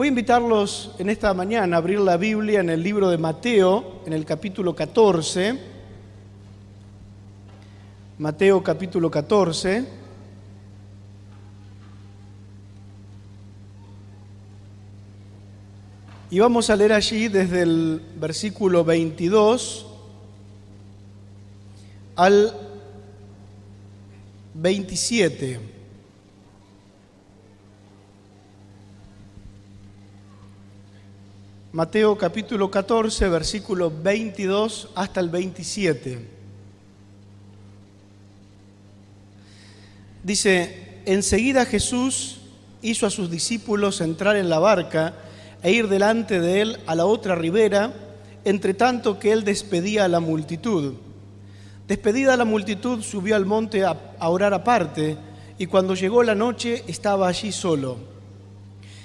Voy a invitarlos en esta mañana a abrir la Biblia en el libro de Mateo, en el capítulo 14. Mateo capítulo 14. Y vamos a leer allí desde el versículo 22 al 27. Mateo capítulo 14, versículo 22 hasta el 27. Dice, enseguida Jesús hizo a sus discípulos entrar en la barca e ir delante de él a la otra ribera, entre tanto que él despedía a la multitud. Despedida la multitud, subió al monte a, a orar aparte, y cuando llegó la noche estaba allí solo.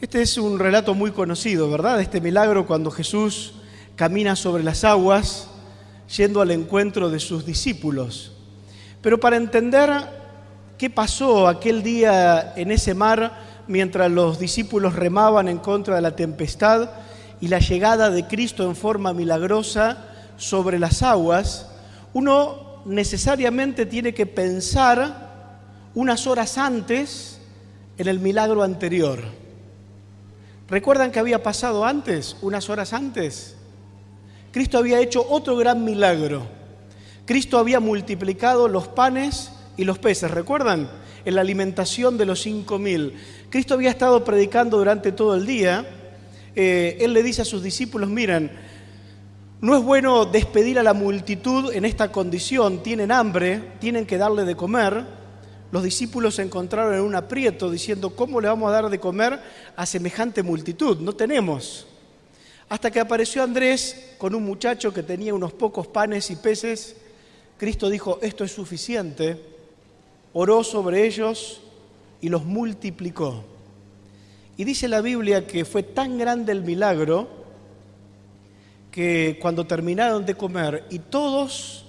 Este es un relato muy conocido, ¿verdad? Este milagro cuando Jesús camina sobre las aguas yendo al encuentro de sus discípulos. Pero para entender qué pasó aquel día en ese mar mientras los discípulos remaban en contra de la tempestad y la llegada de Cristo en forma milagrosa sobre las aguas, uno necesariamente tiene que pensar unas horas antes en el milagro anterior. ¿Recuerdan que había pasado antes, unas horas antes? Cristo había hecho otro gran milagro. Cristo había multiplicado los panes y los peces, ¿recuerdan? En la alimentación de los cinco mil. Cristo había estado predicando durante todo el día. Eh, él le dice a sus discípulos, miren, no es bueno despedir a la multitud en esta condición, tienen hambre, tienen que darle de comer los discípulos se encontraron en un aprieto diciendo, ¿cómo le vamos a dar de comer a semejante multitud? No tenemos. Hasta que apareció Andrés con un muchacho que tenía unos pocos panes y peces. Cristo dijo, esto es suficiente. Oró sobre ellos y los multiplicó. Y dice la Biblia que fue tan grande el milagro que cuando terminaron de comer y todos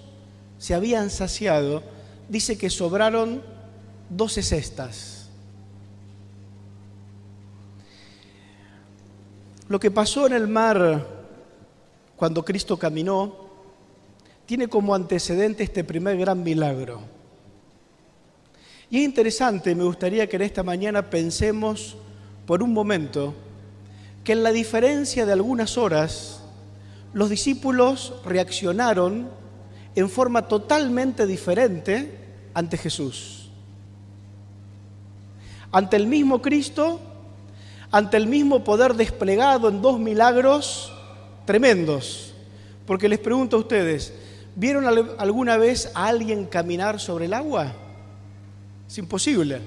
se habían saciado, dice que sobraron doce cestas. Lo que pasó en el mar cuando Cristo caminó tiene como antecedente este primer gran milagro. Y es interesante, me gustaría que en esta mañana pensemos por un momento que en la diferencia de algunas horas, los discípulos reaccionaron en forma totalmente diferente ante Jesús ante el mismo Cristo, ante el mismo poder desplegado en dos milagros tremendos. Porque les pregunto a ustedes, ¿vieron alguna vez a alguien caminar sobre el agua? Es imposible.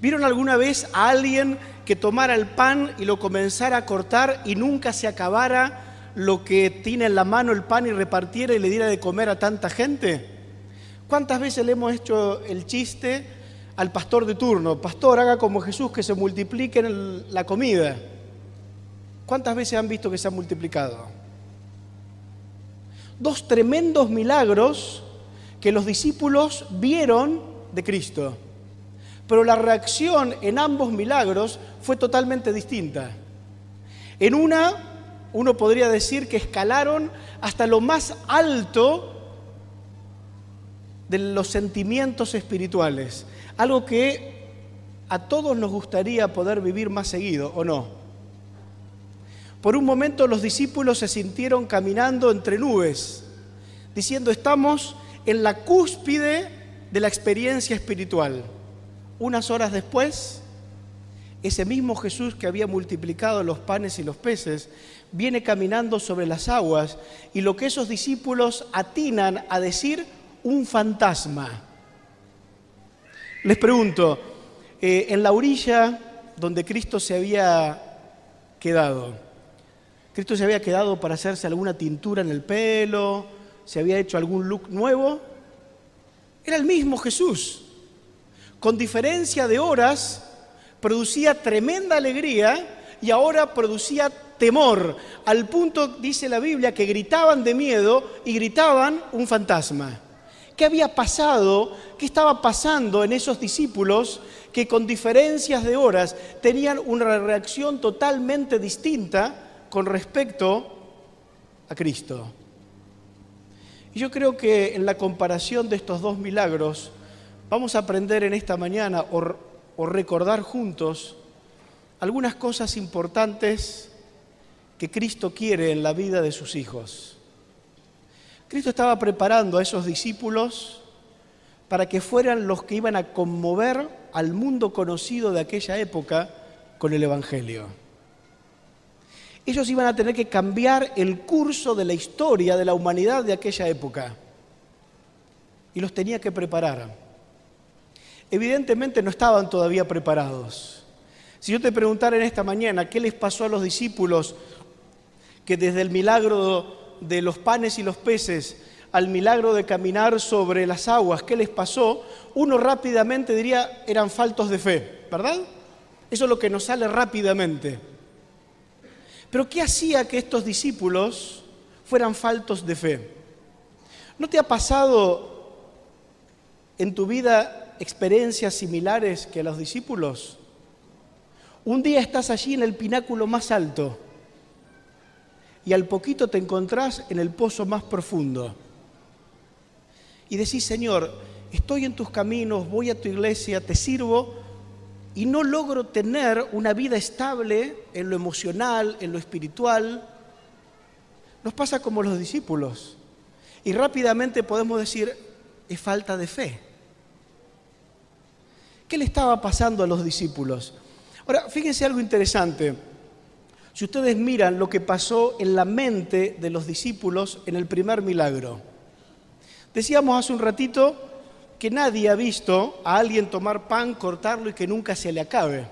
¿Vieron alguna vez a alguien que tomara el pan y lo comenzara a cortar y nunca se acabara lo que tiene en la mano el pan y repartiera y le diera de comer a tanta gente? ¿Cuántas veces le hemos hecho el chiste al pastor de turno, pastor, haga como Jesús que se multiplique la comida. ¿Cuántas veces han visto que se ha multiplicado? Dos tremendos milagros que los discípulos vieron de Cristo. Pero la reacción en ambos milagros fue totalmente distinta. En una, uno podría decir que escalaron hasta lo más alto de los sentimientos espirituales algo que a todos nos gustaría poder vivir más seguido, ¿o no? Por un momento los discípulos se sintieron caminando entre nubes, diciendo, estamos en la cúspide de la experiencia espiritual. Unas horas después, ese mismo Jesús que había multiplicado los panes y los peces, viene caminando sobre las aguas y lo que esos discípulos atinan a decir, un fantasma. Les pregunto, eh, en la orilla donde Cristo se había quedado, Cristo se había quedado para hacerse alguna tintura en el pelo, se había hecho algún look nuevo. Era el mismo Jesús. Con diferencia de horas, producía tremenda alegría y ahora producía temor, al punto, dice la Biblia, que gritaban de miedo y gritaban un fantasma. ¿Qué había pasado? ¿Qué estaba pasando en esos discípulos que con diferencias de horas tenían una reacción totalmente distinta con respecto a Cristo? Y yo creo que en la comparación de estos dos milagros vamos a aprender en esta mañana o, recordar juntos algunas cosas importantes que Cristo quiere en la vida de sus hijos. Cristo estaba preparando a esos discípulos para que fueran los que iban a conmover al mundo conocido de aquella época con el Evangelio. Ellos iban a tener que cambiar el curso de la historia de la humanidad de aquella época. Y los tenía que preparar. Evidentemente no estaban todavía preparados. Si yo te preguntara en esta mañana qué les pasó a los discípulos que desde el milagro de los panes y los peces al milagro de caminar sobre las aguas, ¿qué les pasó? Uno rápidamente diría eran faltos de fe, ¿verdad? Eso es lo que nos sale rápidamente. Pero ¿qué hacía que estos discípulos fueran faltos de fe? ¿No te ha pasado en tu vida experiencias similares que a los discípulos? Un día estás allí en el pináculo más alto y al poquito te encontrás en el pozo más profundo. Y decís, Señor, estoy en tus caminos, voy a tu iglesia, te sirvo y no logro tener una vida estable en lo emocional, en lo espiritual. Nos pasa como los discípulos. Y rápidamente podemos decir, es falta de fe. ¿Qué le estaba pasando a los discípulos? Ahora, fíjense algo interesante. Si ustedes miran lo que pasó en la mente de los discípulos en el primer milagro, decíamos hace un ratito que nadie ha visto a alguien tomar pan, cortarlo y que nunca se le acabe.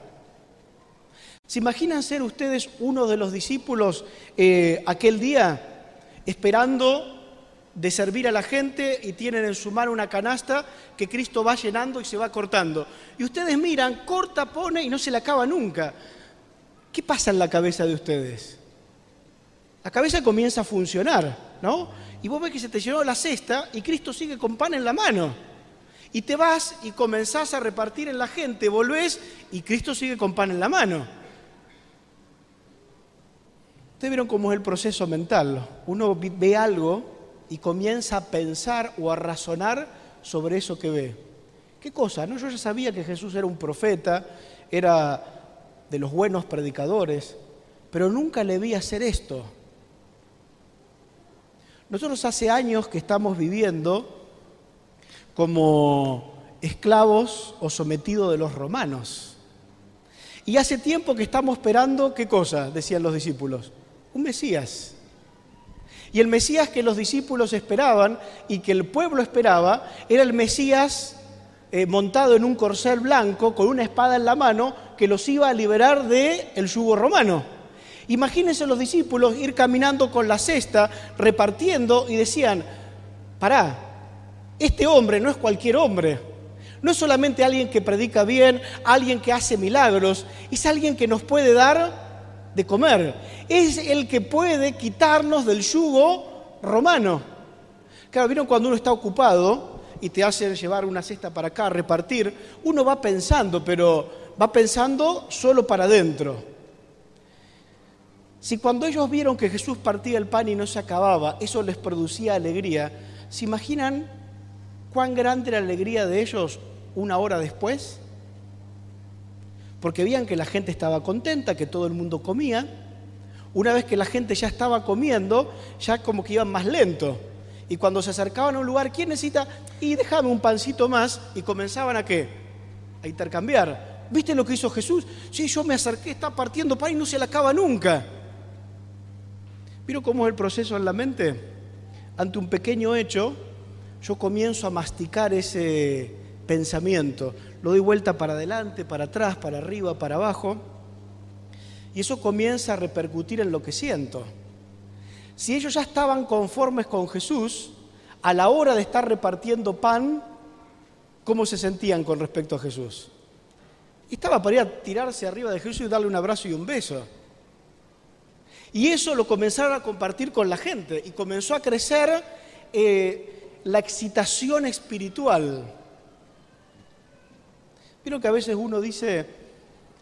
¿Se imaginan ser ustedes uno de los discípulos eh, aquel día esperando de servir a la gente y tienen en su mano una canasta que Cristo va llenando y se va cortando? Y ustedes miran, corta, pone y no se le acaba nunca. ¿Qué pasa en la cabeza de ustedes? La cabeza comienza a funcionar, ¿no? Y vos ves que se te llenó la cesta y Cristo sigue con pan en la mano. Y te vas y comenzás a repartir en la gente, volvés y Cristo sigue con pan en la mano. Ustedes vieron cómo es el proceso mental. Uno ve algo y comienza a pensar o a razonar sobre eso que ve. ¿Qué cosa? No, yo ya sabía que Jesús era un profeta, era de los buenos predicadores, pero nunca le vi hacer esto. Nosotros hace años que estamos viviendo como esclavos o sometidos de los romanos. Y hace tiempo que estamos esperando, ¿qué cosa? Decían los discípulos. Un Mesías. Y el Mesías que los discípulos esperaban y que el pueblo esperaba era el Mesías eh, montado en un corcel blanco con una espada en la mano que los iba a liberar del el yugo romano. Imagínense los discípulos ir caminando con la cesta, repartiendo y decían, pará, este hombre no es cualquier hombre, no es solamente alguien que predica bien, alguien que hace milagros, es alguien que nos puede dar de comer, es el que puede quitarnos del yugo romano. Claro, vieron cuando uno está ocupado, y te hacen llevar una cesta para acá, repartir, uno va pensando, pero va pensando solo para adentro. Si cuando ellos vieron que Jesús partía el pan y no se acababa, eso les producía alegría, ¿se imaginan cuán grande la alegría de ellos una hora después? Porque veían que la gente estaba contenta, que todo el mundo comía. Una vez que la gente ya estaba comiendo, ya como que iban más lento. Y cuando se acercaban a un lugar, ¿quién necesita? Y déjame un pancito más y comenzaban a qué? A intercambiar. ¿Viste lo que hizo Jesús? Sí, yo me acerqué, está partiendo pan y no se le acaba nunca. ¿Vieron cómo es el proceso en la mente? Ante un pequeño hecho, yo comienzo a masticar ese pensamiento. Lo doy vuelta para adelante, para atrás, para arriba, para abajo. Y eso comienza a repercutir en lo que siento. Si ellos ya estaban conformes con Jesús, a la hora de estar repartiendo pan, ¿cómo se sentían con respecto a Jesús? Estaba para ir a tirarse arriba de Jesús y darle un abrazo y un beso. Y eso lo comenzaron a compartir con la gente y comenzó a crecer eh, la excitación espiritual. Pero que a veces uno dice,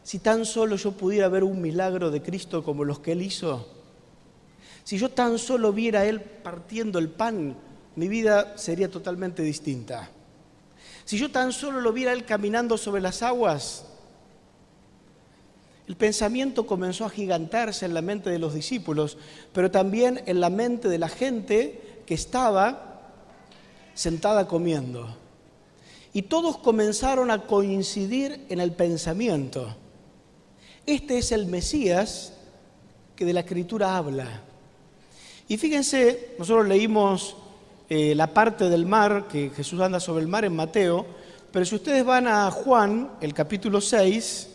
si tan solo yo pudiera ver un milagro de Cristo como los que Él hizo, si yo tan solo viera a Él partiendo el pan, mi vida sería totalmente distinta. Si yo tan solo lo viera a Él caminando sobre las aguas, el pensamiento comenzó a gigantarse en la mente de los discípulos, pero también en la mente de la gente que estaba sentada comiendo. Y todos comenzaron a coincidir en el pensamiento. Este es el Mesías que de la Escritura habla. Y fíjense, nosotros leímos eh, la parte del mar, que Jesús anda sobre el mar en Mateo, pero si ustedes van a Juan, el capítulo 6,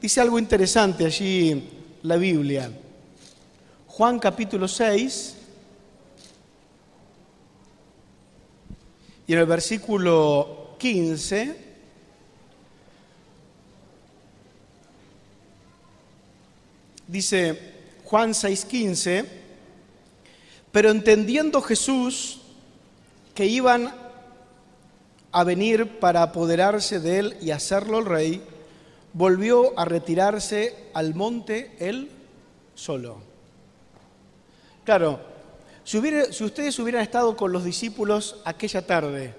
dice algo interesante allí la Biblia. Juan capítulo 6, y en el versículo 15, dice Juan 6:15, pero entendiendo Jesús que iban a venir para apoderarse de él y hacerlo el rey, volvió a retirarse al monte él solo. Claro, si, si, ustedes hubieran estado con los discípulos aquella tarde,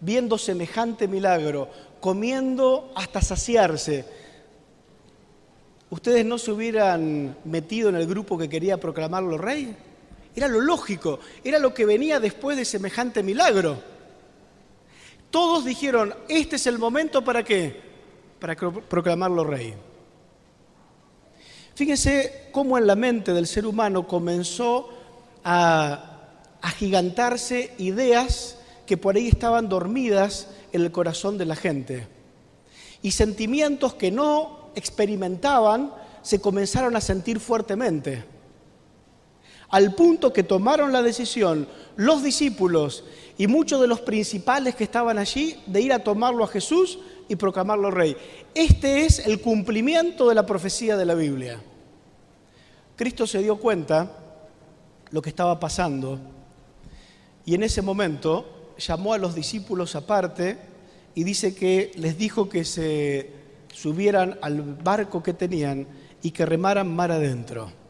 viendo semejante milagro, comiendo hasta saciarse, ¿ustedes no se hubieran metido en el grupo que quería proclamarlo rey? Era lo lógico, era lo que venía después de semejante milagro. Todos dijeron, este es el momento para qué? Para proclamarlo rey. Fíjense cómo en la mente del ser humano comenzó a agigantarse ideas que por ahí estaban dormidas en el corazón de la gente. Y sentimientos que no experimentaban se comenzaron a sentir fuertemente al punto que tomaron la decisión los discípulos y muchos de los principales que estaban allí de ir a tomarlo a Jesús y proclamarlo rey. Este es el cumplimiento de la profecía de la Biblia. Cristo se dio cuenta lo que estaba pasando y en ese momento llamó a los discípulos aparte y dice que les dijo que se subieran al barco que tenían y que remaran mar adentro.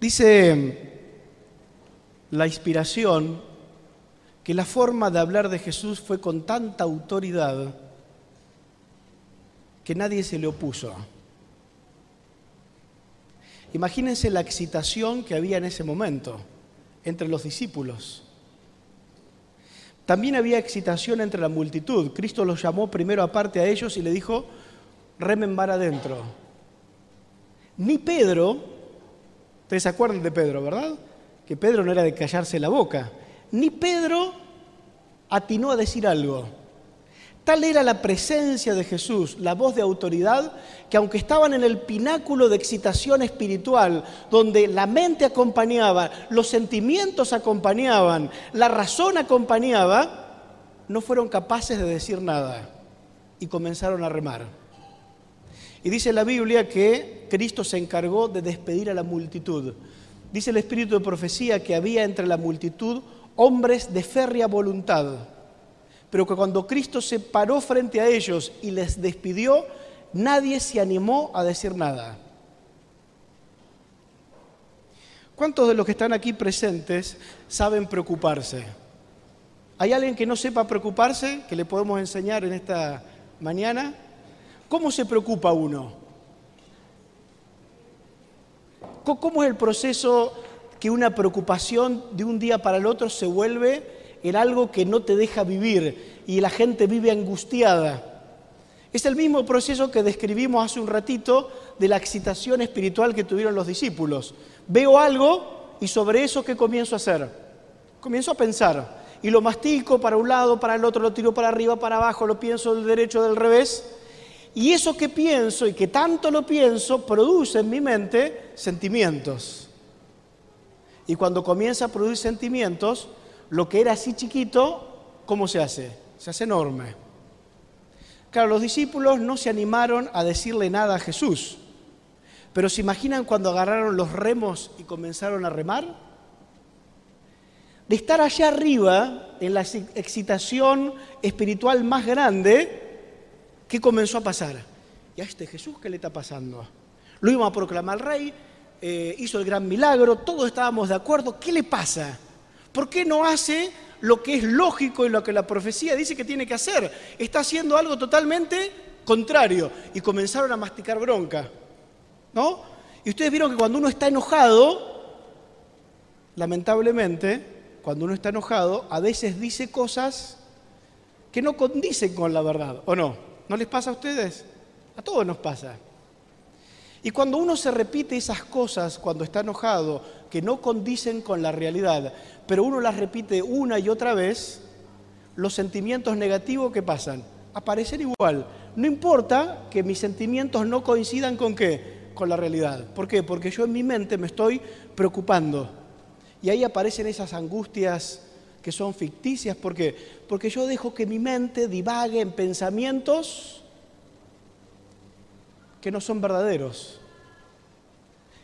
Dice la inspiración que la forma de hablar de Jesús fue con tanta autoridad que nadie se le opuso. Imagínense la excitación que había en ese momento entre los discípulos. También había excitación entre la multitud. Cristo los llamó primero aparte a ellos y le dijo, remen adentro. Ni Pedro, Ustedes se acuerdan de Pedro, ¿verdad? Que Pedro no era de callarse la boca. Ni Pedro atinó a decir algo. Tal era la presencia de Jesús, la voz de autoridad, que aunque estaban en el pináculo de excitación espiritual, donde la mente acompañaba, los sentimientos acompañaban, la razón acompañaba, no fueron capaces de decir nada y comenzaron a remar. Y dice la Biblia que Cristo se encargó de despedir a la multitud. Dice el espíritu de profecía que había entre la multitud hombres de férrea voluntad, pero que cuando Cristo se paró frente a ellos y les despidió, nadie se animó a decir nada. ¿Cuántos de los que están aquí presentes saben preocuparse? ¿Hay alguien que no sepa preocuparse, que le podemos enseñar en esta mañana? ¿Cómo se preocupa uno? ¿Cómo es el proceso que una preocupación de un día para el otro se vuelve en algo que no te deja vivir y la gente vive angustiada? Es el mismo proceso que describimos hace un ratito de la excitación espiritual que tuvieron los discípulos. Veo algo y sobre eso, ¿qué comienzo a hacer? Comienzo a pensar y lo mastico para un lado, para el otro, lo tiro para arriba, para abajo, lo pienso del derecho, del revés y eso que pienso y que tanto lo pienso produce en mi mente sentimientos. Y cuando comienza a producir sentimientos, lo que era así chiquito, ¿cómo se hace? Se hace enorme. Claro, los discípulos no se animaron a decirle nada a Jesús, pero ¿se imaginan cuando agarraron los remos y comenzaron a remar? De estar allá arriba, en la excitación espiritual más grande, ¿qué comenzó a pasar? ¿Y a este Jesús qué le está pasando? Lo iba a proclamar rey, eh, hizo el gran milagro, todos estábamos de acuerdo. ¿Qué le pasa? ¿Por qué no hace lo que es lógico y lo que la profecía dice que tiene que hacer? Está haciendo algo totalmente contrario. Y comenzaron a masticar bronca. ¿No? Y ustedes vieron que cuando uno está enojado, lamentablemente, cuando uno está enojado, a veces dice cosas que no condicen con la verdad, ¿o no? ¿No les pasa a ustedes? A todos nos pasa. Y cuando uno se repite esas cosas cuando está enojado, que no condicen con la realidad, pero uno las repite una y otra vez, los sentimientos negativos que pasan aparecen igual. No importa que mis sentimientos no coincidan con qué, con la realidad. ¿Por qué? Porque yo en mi mente me estoy preocupando. Y ahí aparecen esas angustias que son ficticias. ¿Por qué? Porque yo dejo que mi mente divague en pensamientos que no son verdaderos,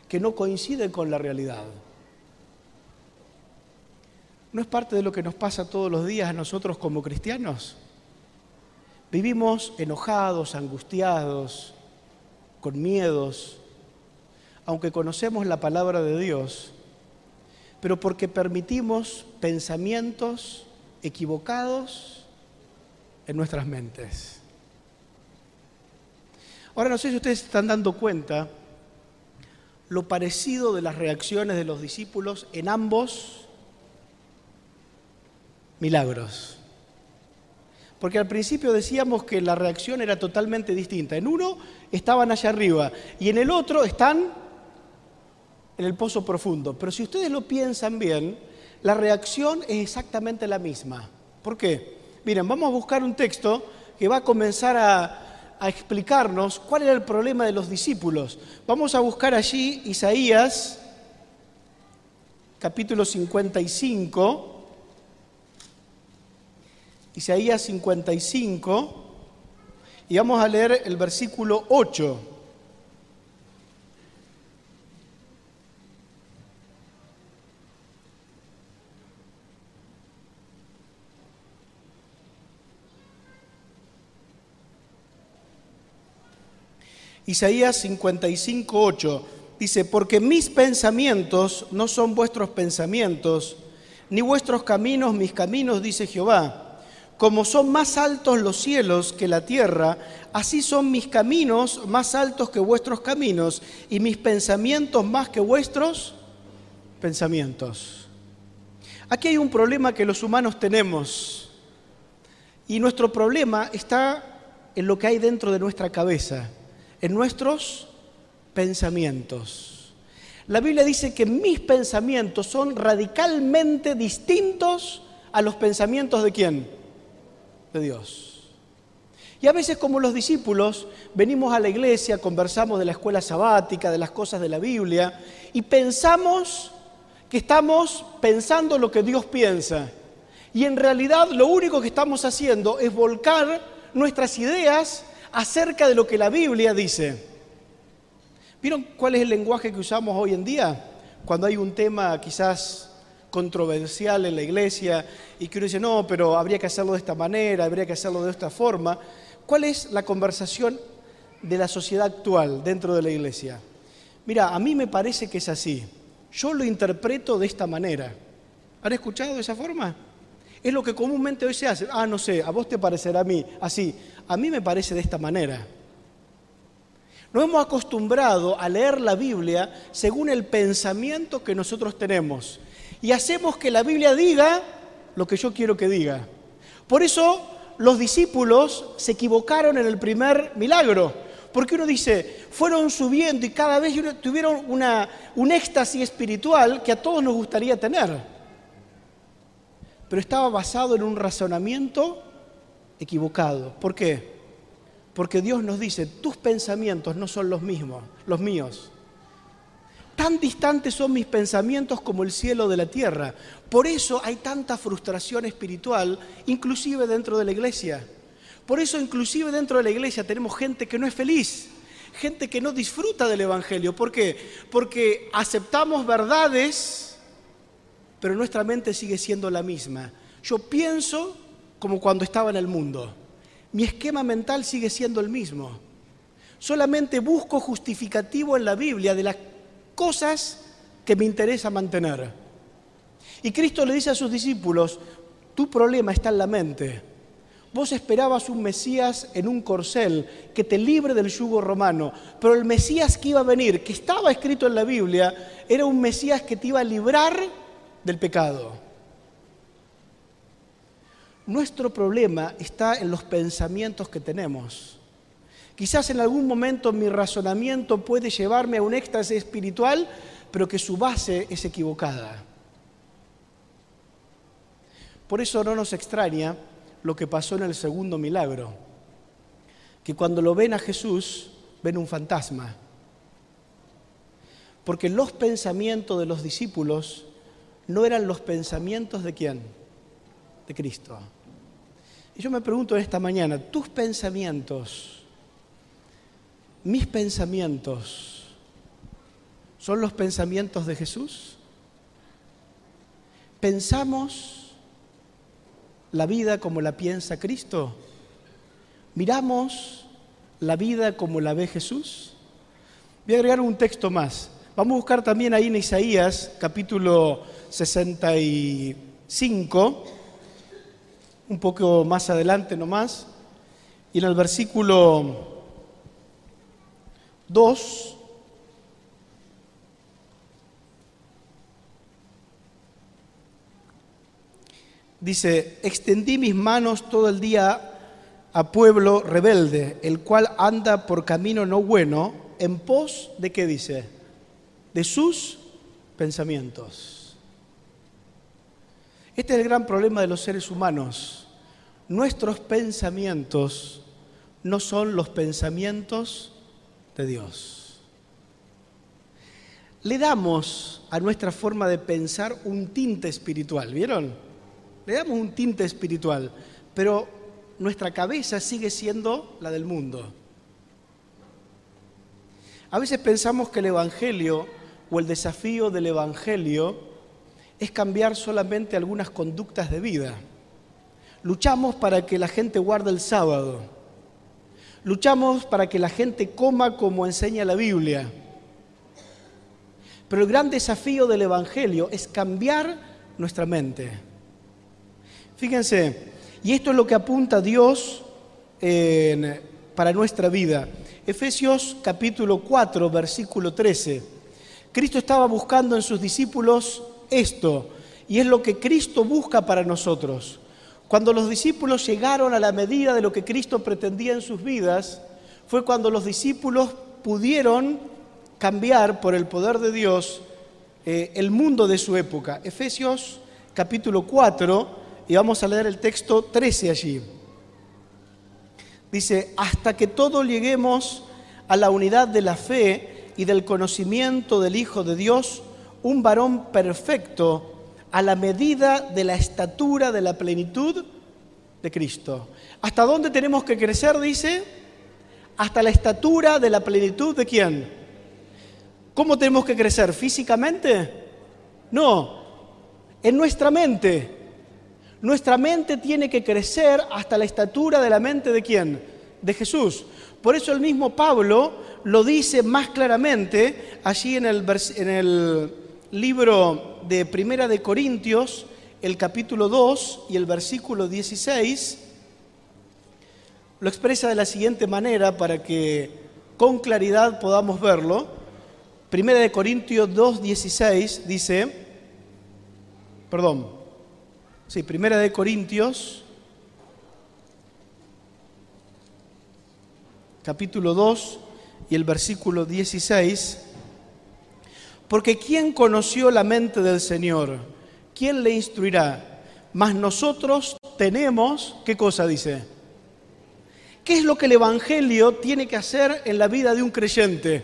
que no coinciden con la realidad. ¿No es parte de lo que nos pasa todos los días a nosotros como cristianos? Vivimos enojados, angustiados, con miedos, aunque conocemos la palabra de Dios, pero porque permitimos pensamientos equivocados en nuestras mentes. Ahora no sé si ustedes están dando cuenta lo parecido de las reacciones de los discípulos en ambos milagros. Porque al principio decíamos que la reacción era totalmente distinta. En uno estaban allá arriba y en el otro están en el pozo profundo. Pero si ustedes lo piensan bien, la reacción es exactamente la misma. ¿Por qué? Miren, vamos a buscar un texto que va a comenzar a, a explicarnos cuál era el problema de los discípulos. Vamos a buscar allí Isaías capítulo 55, Isaías 55, y vamos a leer el versículo 8. Isaías 55, 8 dice, porque mis pensamientos no son vuestros pensamientos, ni vuestros caminos mis caminos, dice Jehová. Como son más altos los cielos que la tierra, así son mis caminos más altos que vuestros caminos, y mis pensamientos más que vuestros pensamientos. Aquí hay un problema que los humanos tenemos, y nuestro problema está en lo que hay dentro de nuestra cabeza en nuestros pensamientos. La Biblia dice que mis pensamientos son radicalmente distintos a los pensamientos de quién? De Dios. Y a veces como los discípulos venimos a la iglesia, conversamos de la escuela sabática, de las cosas de la Biblia, y pensamos que estamos pensando lo que Dios piensa. Y en realidad lo único que estamos haciendo es volcar nuestras ideas acerca de lo que la Biblia dice. ¿Vieron cuál es el lenguaje que usamos hoy en día? Cuando hay un tema quizás controversial en la iglesia y que uno dice, no, pero habría que hacerlo de esta manera, habría que hacerlo de esta forma. ¿Cuál es la conversación de la sociedad actual dentro de la iglesia? Mira, a mí me parece que es así. Yo lo interpreto de esta manera. ¿Han escuchado de esa forma? Es lo que comúnmente hoy se hace. Ah, no sé, a vos te parecerá a mí así. A mí me parece de esta manera. Nos hemos acostumbrado a leer la Biblia según el pensamiento que nosotros tenemos. Y hacemos que la Biblia diga lo que yo quiero que diga. Por eso los discípulos se equivocaron en el primer milagro. Porque uno dice, fueron subiendo y cada vez tuvieron una, un éxtasis espiritual que a todos nos gustaría tener pero estaba basado en un razonamiento equivocado. ¿Por qué? Porque Dios nos dice, tus pensamientos no son los mismos, los míos. Tan distantes son mis pensamientos como el cielo de la tierra. Por eso hay tanta frustración espiritual, inclusive dentro de la iglesia. Por eso inclusive dentro de la iglesia tenemos gente que no es feliz, gente que no disfruta del Evangelio. ¿Por qué? Porque aceptamos verdades, pero nuestra mente sigue siendo la misma. Yo pienso como cuando estaba en el mundo. Mi esquema mental sigue siendo el mismo. Solamente busco justificativo en la Biblia de las cosas que me interesa mantener. Y Cristo le dice a sus discípulos, tu problema está en la mente. Vos esperabas un Mesías en un corcel que te libre del yugo romano, pero el Mesías que iba a venir, que estaba escrito en la Biblia, era un Mesías que te iba a librar del pecado. Nuestro problema está en los pensamientos que tenemos. Quizás en algún momento mi razonamiento puede llevarme a un éxtasis espiritual, pero que su base es equivocada. Por eso no nos extraña lo que pasó en el segundo milagro, que cuando lo ven a Jesús ven un fantasma. Porque los pensamientos de los discípulos no eran los pensamientos de quién? De Cristo. Y yo me pregunto esta mañana, tus pensamientos mis pensamientos son los pensamientos de Jesús? ¿Pensamos la vida como la piensa Cristo? ¿Miramos la vida como la ve Jesús? Voy a agregar un texto más. Vamos a buscar también ahí en Isaías capítulo 65, un poco más adelante nomás, y en el versículo 2, dice, extendí mis manos todo el día a pueblo rebelde, el cual anda por camino no bueno, en pos de qué dice? De sus pensamientos. Este es el gran problema de los seres humanos. Nuestros pensamientos no son los pensamientos de Dios. Le damos a nuestra forma de pensar un tinte espiritual, ¿vieron? Le damos un tinte espiritual, pero nuestra cabeza sigue siendo la del mundo. A veces pensamos que el Evangelio o el desafío del Evangelio es cambiar solamente algunas conductas de vida. Luchamos para que la gente guarde el sábado, Luchamos para que la gente coma como enseña la Biblia. Pero el gran desafío del Evangelio es cambiar nuestra mente. Fíjense, y esto es lo que apunta Dios para nuestra vida. Efesios capítulo 4, versículo 13. Cristo estaba buscando en sus discípulos esto, y es lo que Cristo busca para nosotros. Cuando los discípulos llegaron a la medida de lo que Cristo pretendía en sus vidas, fue cuando los discípulos pudieron cambiar por el poder de Dios eh, el mundo de su época. Efesios capítulo 4, y vamos a leer el texto 13 allí. Dice, hasta que todos lleguemos a la unidad de la fe y del conocimiento del Hijo de Dios, un varón perfecto a la medida de la estatura de la plenitud de Cristo. ¿Hasta dónde tenemos que crecer? Dice, hasta la estatura de la plenitud de quién. ¿Cómo tenemos que crecer? ¿Físicamente? No, en nuestra mente. Nuestra mente tiene que crecer hasta la estatura de la mente de quién? De Jesús. Por eso el mismo Pablo lo dice más claramente allí en el, libro de Primera de Corintios, el capítulo 2 y el versículo 16, lo expresa de la siguiente manera para que con claridad podamos verlo. Primera de Corintios 2, 16 dice, perdón, sí, Primera de Corintios, capítulo 2 y el versículo 16, porque ¿quién conoció la mente del Señor? ¿Quién le instruirá? Mas nosotros tenemos, ¿qué cosa dice? ¿Qué es lo que el Evangelio tiene que hacer en la vida de un creyente?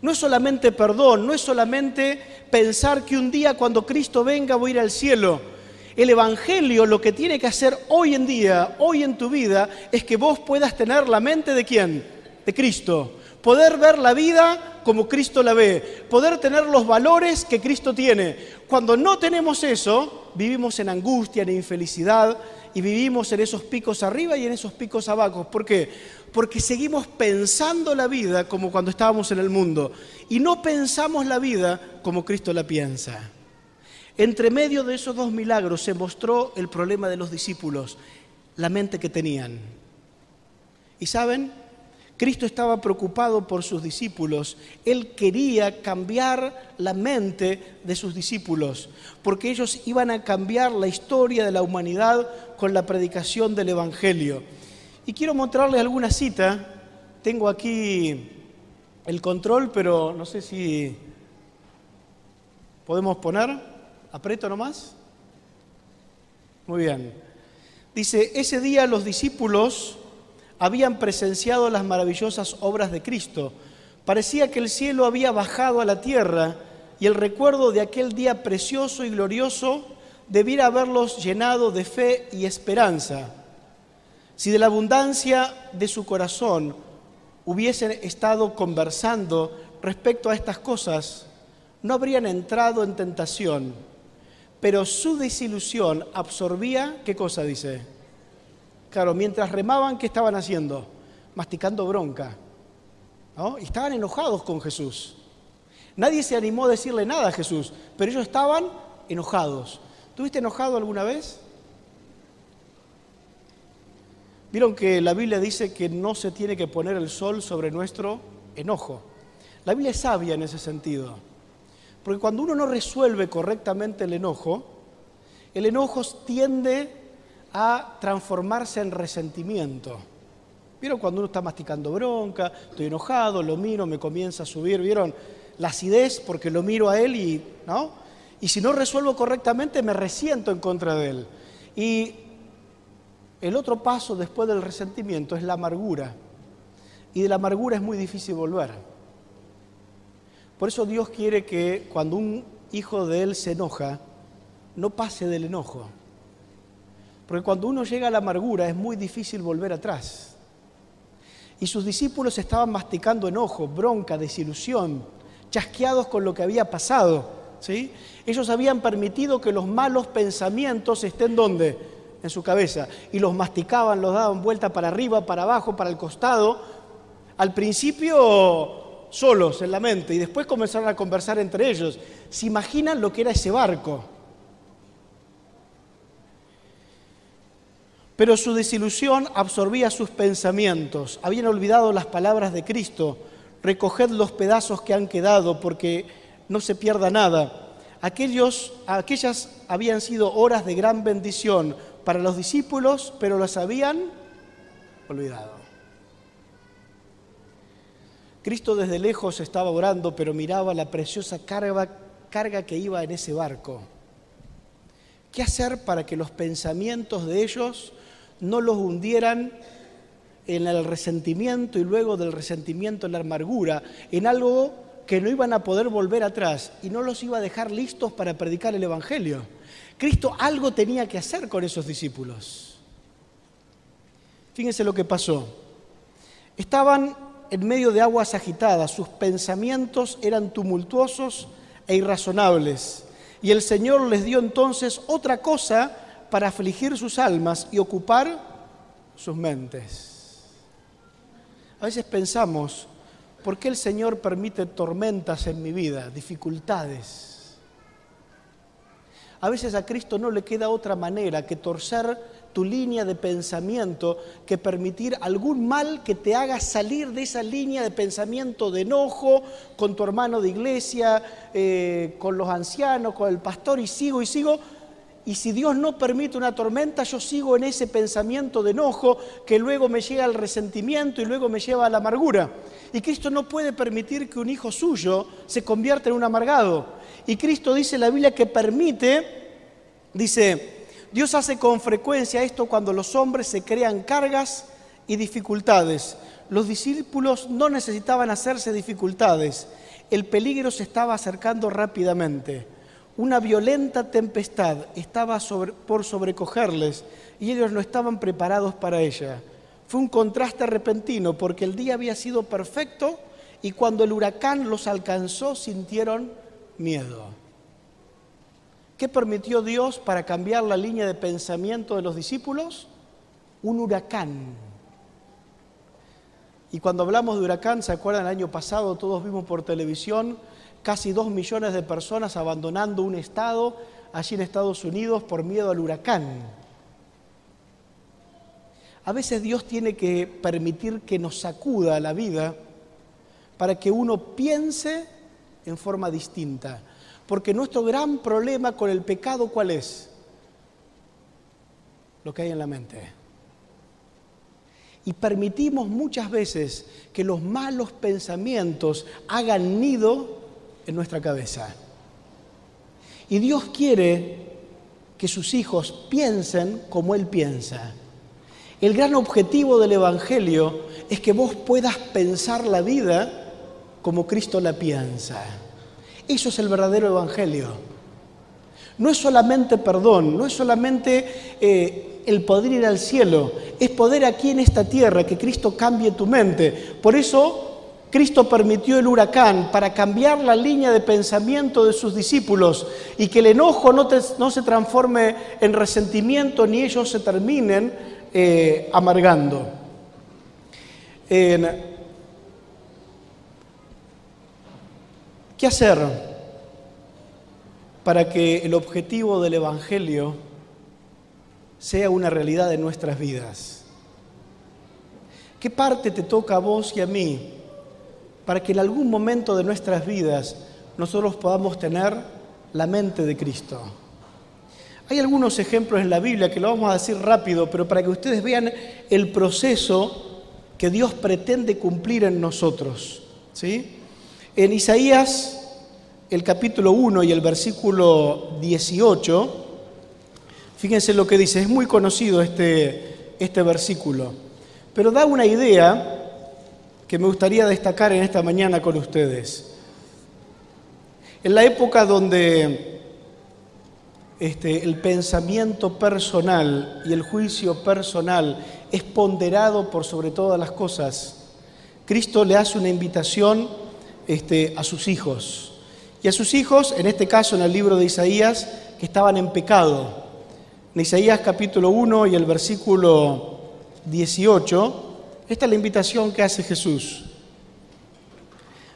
No es solamente perdón, no es solamente pensar que un día cuando Cristo venga voy a ir al cielo. El Evangelio lo que tiene que hacer hoy en día, hoy en tu vida, es que vos puedas tener la mente de quién? De Cristo. Poder ver la vida como Cristo la ve. Poder tener los valores que Cristo tiene. Cuando no tenemos eso, vivimos en angustia, en infelicidad y vivimos en esos picos arriba y en esos picos abajo. ¿Por qué? Porque seguimos pensando la vida como cuando estábamos en el mundo y no pensamos la vida como Cristo la piensa. Entre medio de esos dos milagros se mostró el problema de los discípulos, la mente que tenían. Y saben, Cristo estaba preocupado por sus discípulos. Él quería cambiar la mente de sus discípulos, porque ellos iban a cambiar la historia de la humanidad con la predicación del Evangelio. Y quiero mostrarles alguna cita. Tengo aquí el control, pero no sé si podemos poner. Aprieto nomás. Muy bien. Dice, ese día los discípulos habían presenciado las maravillosas obras de Cristo. Parecía que el cielo había bajado a la tierra y el recuerdo de aquel día precioso y glorioso debiera haberlos llenado de fe y esperanza. Si de la abundancia de su corazón hubiesen estado conversando respecto a estas cosas, no habrían entrado en tentación, pero su desilusión absorbía, ¿qué cosa dice? Claro, mientras remaban, ¿qué estaban haciendo? Masticando bronca. ¿no? Y estaban enojados con Jesús. Nadie se animó a decirle nada a Jesús, pero ellos estaban enojados. ¿Tuviste enojado alguna vez? Vieron que la Biblia dice que no se tiene que poner el sol sobre nuestro enojo. La Biblia es sabia en ese sentido. Porque cuando uno no resuelve correctamente el enojo, el enojo tiende a transformarse en resentimiento. ¿Vieron cuando uno está masticando bronca, estoy enojado, lo miro, me comienza a subir? ¿Vieron la acidez porque lo miro a él y, ¿no? Y si no resuelvo correctamente, me resiento en contra de él. Y el otro paso después del resentimiento es la amargura. Y de la amargura es muy difícil volver. Por eso Dios quiere que cuando un hijo de Él se enoja, no pase del enojo porque cuando uno llega a la amargura es muy difícil volver atrás. Y sus discípulos estaban masticando enojo, bronca, desilusión, chasqueados con lo que había pasado. ¿sí? Ellos habían permitido que los malos pensamientos estén donde? En su cabeza. Y los masticaban, los daban vuelta para arriba, para abajo, para el costado. Al principio solos en la mente y después comenzaron a conversar entre ellos. ¿Se imaginan lo que era ese barco? Pero su desilusión absorbía sus pensamientos. Habían olvidado las palabras de Cristo. Recoged los pedazos que han quedado porque no se pierda nada. Aquellos, aquellas habían sido horas de gran bendición para los discípulos, pero las habían olvidado. Cristo desde lejos estaba orando, pero miraba la preciosa carga, carga que iba en ese barco. ¿Qué hacer para que los pensamientos de ellos no los hundieran en el resentimiento y luego del resentimiento en la amargura, en algo que no iban a poder volver atrás y no los iba a dejar listos para predicar el Evangelio. Cristo algo tenía que hacer con esos discípulos. Fíjense lo que pasó. Estaban en medio de aguas agitadas, sus pensamientos eran tumultuosos e irrazonables. Y el Señor les dio entonces otra cosa para afligir sus almas y ocupar sus mentes. A veces pensamos, ¿por qué el Señor permite tormentas en mi vida, dificultades? A veces a Cristo no le queda otra manera que torcer tu línea de pensamiento, que permitir algún mal que te haga salir de esa línea de pensamiento de enojo con tu hermano de iglesia, eh, con los ancianos, con el pastor, y sigo y sigo y si Dios no permite una tormenta, yo sigo en ese pensamiento de enojo que luego me llega al resentimiento y luego me lleva a la amargura. Y Cristo no puede permitir que un hijo suyo se convierta en un amargado. Y Cristo dice en la Biblia que permite, dice, Dios hace con frecuencia esto cuando los hombres se crean cargas y dificultades. Los discípulos no necesitaban hacerse dificultades, el peligro se estaba acercando rápidamente. Una violenta tempestad estaba por sobrecogerles y ellos no estaban preparados para ella. Fue un contraste repentino porque el día había sido perfecto y cuando el huracán los alcanzó sintieron miedo. ¿Qué permitió Dios para cambiar la línea de pensamiento de los discípulos? Un huracán. Y cuando hablamos de huracán, ¿se acuerdan el año pasado? Todos vimos por televisión casi dos millones de personas abandonando un estado allí en Estados Unidos por miedo al huracán. A veces Dios tiene que permitir que nos sacuda la vida para que uno piense en forma distinta. Porque nuestro gran problema con el pecado, ¿cuál es? Lo que hay en la mente y permitimos muchas veces que los malos pensamientos hagan nido en nuestra cabeza. Y Dios quiere que sus hijos piensen como Él piensa. El gran objetivo del Evangelio es que vos puedas pensar la vida como Cristo la piensa. Eso es el verdadero Evangelio. No es solamente perdón, no es solamente eh, el poder ir al cielo, es poder aquí en esta tierra, que Cristo cambie tu mente. Por eso Cristo permitió el huracán para cambiar la línea de pensamiento de sus discípulos y que el enojo no, se transforme en resentimiento ni ellos se terminen eh, amargando. ¿Qué hacer para que el objetivo del Evangelio sea una realidad en nuestras vidas. ¿Qué parte te toca a vos y a mí para que en algún momento de nuestras vidas nosotros podamos tener la mente de Cristo? Hay algunos ejemplos en la Biblia que lo vamos a decir rápido, pero para que ustedes vean el proceso que Dios pretende cumplir en nosotros. ¿sí? En Isaías, el capítulo 1 y el versículo 18, Fíjense lo que dice, es muy conocido este, este versículo, pero da una idea que me gustaría destacar en esta mañana con ustedes. En la época donde este, el pensamiento personal y el juicio personal es ponderado por sobre todas las cosas, Cristo le hace una invitación este, a sus hijos. Y a sus hijos, en este caso en el libro de Isaías, que estaban en pecado. En Isaías capítulo 1 y el versículo 18, esta es la invitación que hace Jesús.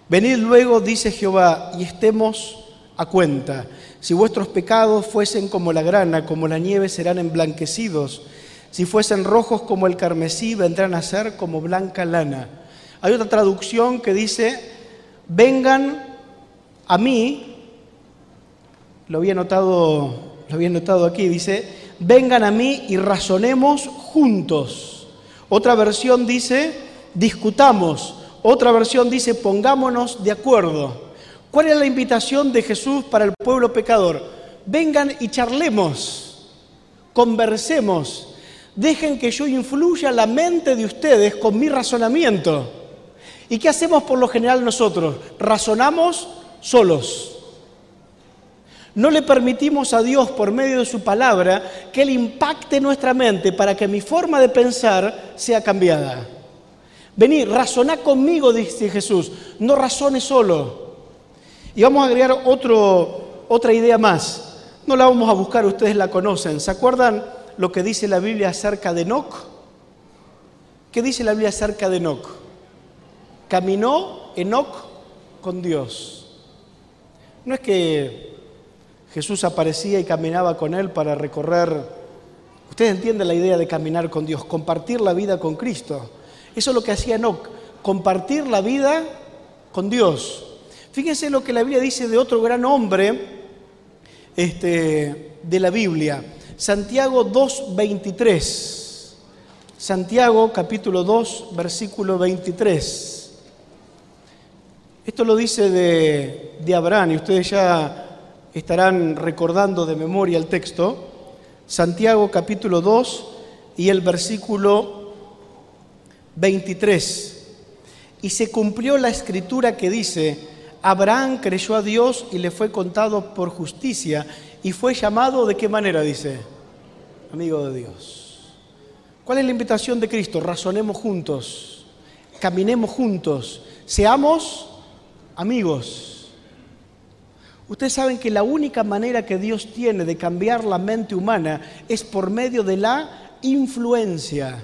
Venid luego, dice Jehová, y estemos a cuenta. Si vuestros pecados fuesen como la grana, como la nieve, serán emblanquecidos. Si fuesen rojos como el carmesí, vendrán a ser como blanca lana. Hay otra traducción que dice, vengan a mí, lo había notado, lo había notado aquí, dice, vengan a mí y razonemos juntos. Otra versión dice, discutamos. Otra versión dice, pongámonos de acuerdo. ¿Cuál es la invitación de Jesús para el pueblo pecador? Vengan y charlemos, conversemos, dejen que yo influya la mente de ustedes con mi razonamiento. ¿Y qué hacemos por lo general nosotros? Razonamos solos. No le permitimos a Dios por medio de su palabra que Él impacte nuestra mente para que mi forma de pensar sea cambiada. Vení, razoná conmigo, dice Jesús, no razone solo. Y vamos a agregar otra idea más. No la vamos a buscar, ustedes la conocen. ¿Se acuerdan lo que dice la Biblia acerca de Enoch? ¿Qué dice la Biblia acerca de Enoch? Caminó Enoch con Dios. No es que Jesús aparecía y caminaba con él para recorrer. Ustedes entienden la idea de caminar con Dios, compartir la vida con Cristo. Eso es lo que hacía Enoch, compartir la vida con Dios. Fíjense lo que la Biblia dice de otro gran hombre este, de la Biblia. Santiago 2.23. Santiago capítulo 2, versículo 23. Esto lo dice de, de Abraham y ustedes ya estarán recordando de memoria el texto, Santiago capítulo 2 y el versículo 23. Y se cumplió la escritura que dice, Abraham creyó a Dios y le fue contado por justicia y fue llamado de qué manera, dice, amigo de Dios. ¿Cuál es la invitación de Cristo? Razonemos juntos, caminemos juntos, seamos amigos. Ustedes saben que la única manera que Dios tiene de cambiar la mente humana es por medio de la influencia.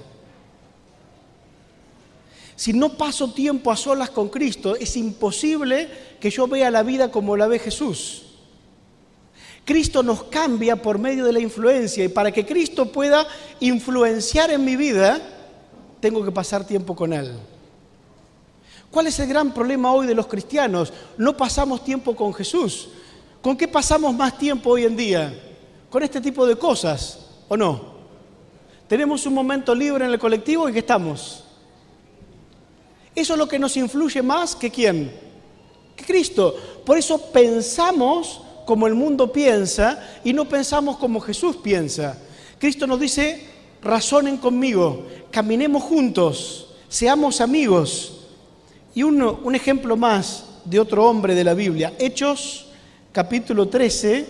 Si no paso tiempo a solas con Cristo, es imposible que yo vea la vida como la ve Jesús. Cristo nos cambia por medio de la influencia y para que Cristo pueda influenciar en mi vida, tengo que pasar tiempo con Él. ¿Cuál es el gran problema hoy de los cristianos? No pasamos tiempo con Jesús. ¿Con qué pasamos más tiempo hoy en día? Con este tipo de cosas, ¿o no? Tenemos un momento libre en el colectivo y ¿qué estamos? Eso es lo que nos influye más que quién? Que Cristo. Por eso pensamos como el mundo piensa y no pensamos como Jesús piensa. Cristo nos dice, razonen conmigo, caminemos juntos, seamos amigos. Y un ejemplo más de otro hombre de la Biblia, Hechos capítulo 13,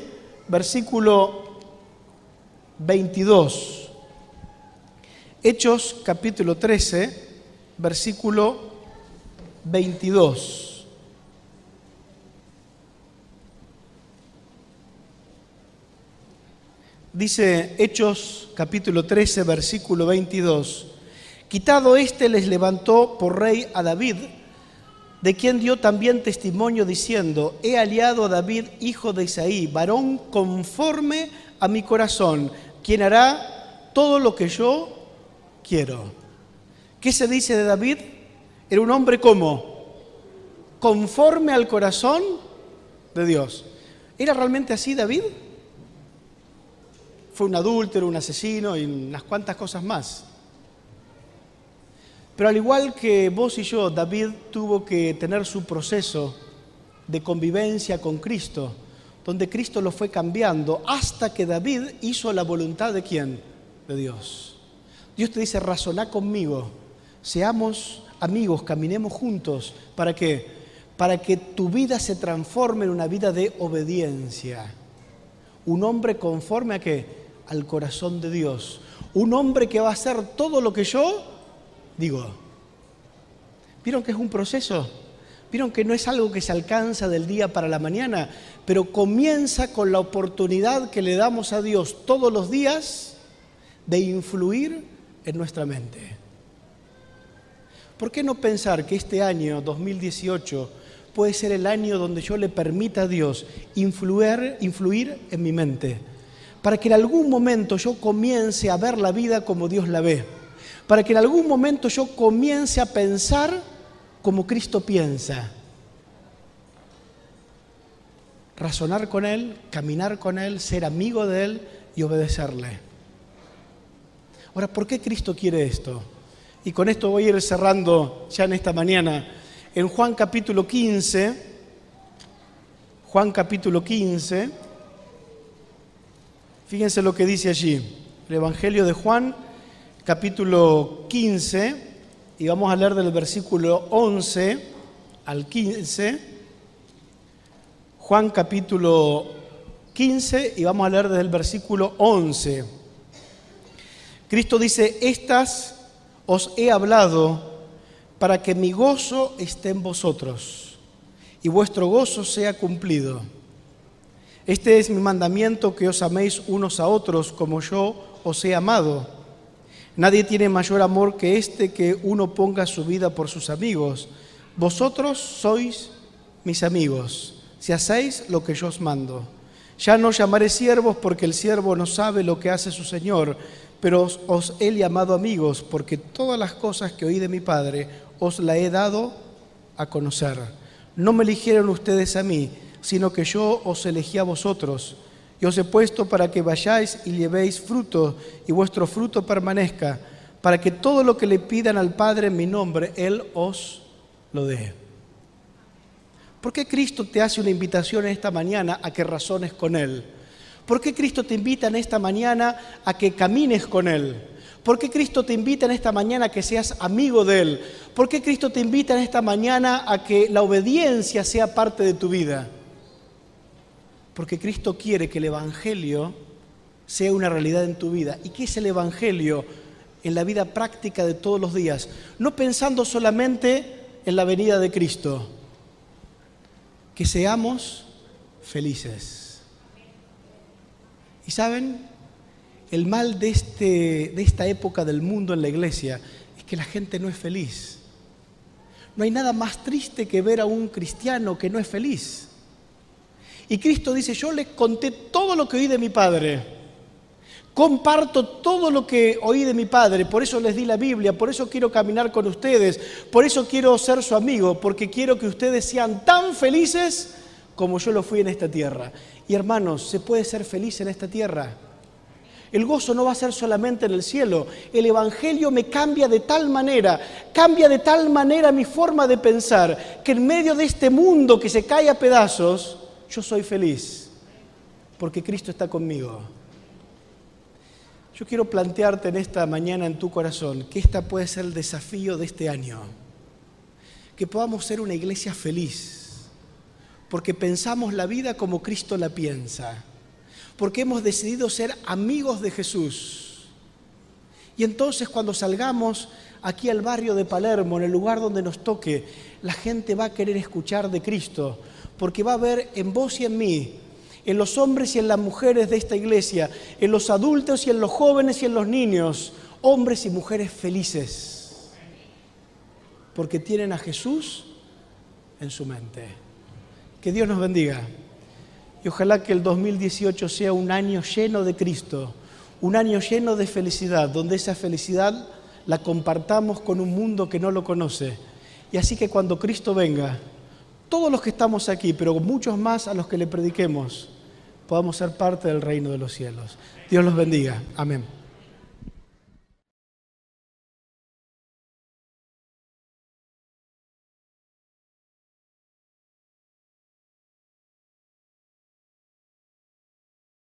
versículo 22. Hechos capítulo 13, versículo 22. Dice Hechos capítulo 13, versículo 22. Quitado éste les levantó por rey a David, de quien dio también testimonio diciendo, he aliado a David, hijo de Isaí, varón conforme a mi corazón, quien hará todo lo que yo quiero. ¿Qué se dice de David? Era un hombre como conforme al corazón de Dios. ¿Era realmente así David? Fue un adúltero, un asesino y unas cuantas cosas más. Pero al igual que vos y yo, David tuvo que tener su proceso de convivencia con Cristo, donde Cristo lo fue cambiando hasta que David hizo la voluntad de quién? De Dios. Dios te dice, razoná conmigo, seamos amigos, caminemos juntos. ¿Para qué? Para que tu vida se transforme en una vida de obediencia. Un hombre conforme a qué? Al corazón de Dios. Un hombre que va a hacer todo lo que yo digo. ¿Vieron que es un proceso? ¿Vieron que no es algo que se alcanza del día para la mañana? Pero comienza con la oportunidad que le damos a Dios todos los días de influir en nuestra mente. ¿Por qué no pensar que este año 2018 puede ser el año donde yo le permita a Dios influir, influir en mi mente? Para que en algún momento yo comience a ver la vida como Dios la ve. Para que en algún momento yo comience a pensar como Cristo piensa. Razonar con Él, caminar con Él, ser amigo de Él y obedecerle. Ahora, ¿por qué Cristo quiere esto? Y con esto voy a ir cerrando ya en esta mañana. En Juan capítulo 15, Juan capítulo 15, fíjense lo que dice allí, el Evangelio de Juan capítulo 15, y vamos a leer del versículo 11 al 15. Juan capítulo 15 y vamos a leer desde el versículo 11. Cristo dice, estas os he hablado para que mi gozo esté en vosotros y vuestro gozo sea cumplido. Este es mi mandamiento que os améis unos a otros como yo os he amado. Nadie tiene mayor amor que este que uno ponga su vida por sus amigos. Vosotros sois mis amigos, si hacéis lo que yo os mando. Ya no llamaré siervos porque el siervo no sabe lo que hace su Señor, pero os, he llamado amigos, porque todas las cosas que oí de mi Padre os la he dado a conocer. No me eligieron ustedes a mí, sino que yo os elegí a vosotros, y os he puesto para que vayáis y llevéis fruto, y vuestro fruto permanezca, para que todo lo que le pidan al Padre en mi nombre, Él os lo dé. ¿Por qué Cristo te hace una invitación esta mañana a que razones con Él? ¿Por qué Cristo te invita en esta mañana a que camines con Él? ¿Por qué Cristo te invita en esta mañana a que seas amigo de Él? ¿Por qué Cristo te invita en esta mañana a que la obediencia sea parte de tu vida? Porque Cristo quiere que el Evangelio sea una realidad en tu vida. ¿Y qué es el Evangelio en la vida práctica de todos los días? No pensando solamente en la venida de Cristo, que seamos felices. ¿Y saben? El mal de, este, de esta época del mundo en la iglesia es que la gente no es feliz. No hay nada más triste que ver a un cristiano que no es feliz. Y Cristo dice, yo les conté todo lo que oí de mi Padre. Comparto todo lo que oí de mi Padre, por eso les di la Biblia, por eso quiero caminar con ustedes, por eso quiero ser su amigo, porque quiero que ustedes sean tan felices como yo lo fui en esta tierra. Y hermanos, ¿se puede ser feliz en esta tierra? El gozo no va a ser solamente en el cielo. El Evangelio me cambia de tal manera, cambia de tal manera mi forma de pensar, que en medio de este mundo que se cae a pedazos, yo soy feliz, porque Cristo está conmigo. Yo quiero plantearte en esta mañana en tu corazón que esta puede ser el desafío de este año, que podamos ser una iglesia feliz, porque pensamos la vida como Cristo la piensa porque hemos decidido ser amigos de Jesús. Y entonces cuando salgamos aquí al barrio de Palermo, en el lugar donde nos toque, la gente va a querer escuchar de Cristo, porque va a ver en vos y en mí, en los hombres y en las mujeres de esta iglesia, en los adultos y en los jóvenes y en los niños, hombres y mujeres felices, porque tienen a Jesús en su mente. Que Dios nos bendiga. Y ojalá que el 2018 sea un año lleno de Cristo, un año lleno de felicidad, donde esa felicidad la compartamos con un mundo que no lo conoce. Y así que cuando Cristo venga, todos los que estamos aquí, pero muchos más a los que le prediquemos, podamos ser parte del reino de los cielos. Dios los bendiga. Amén.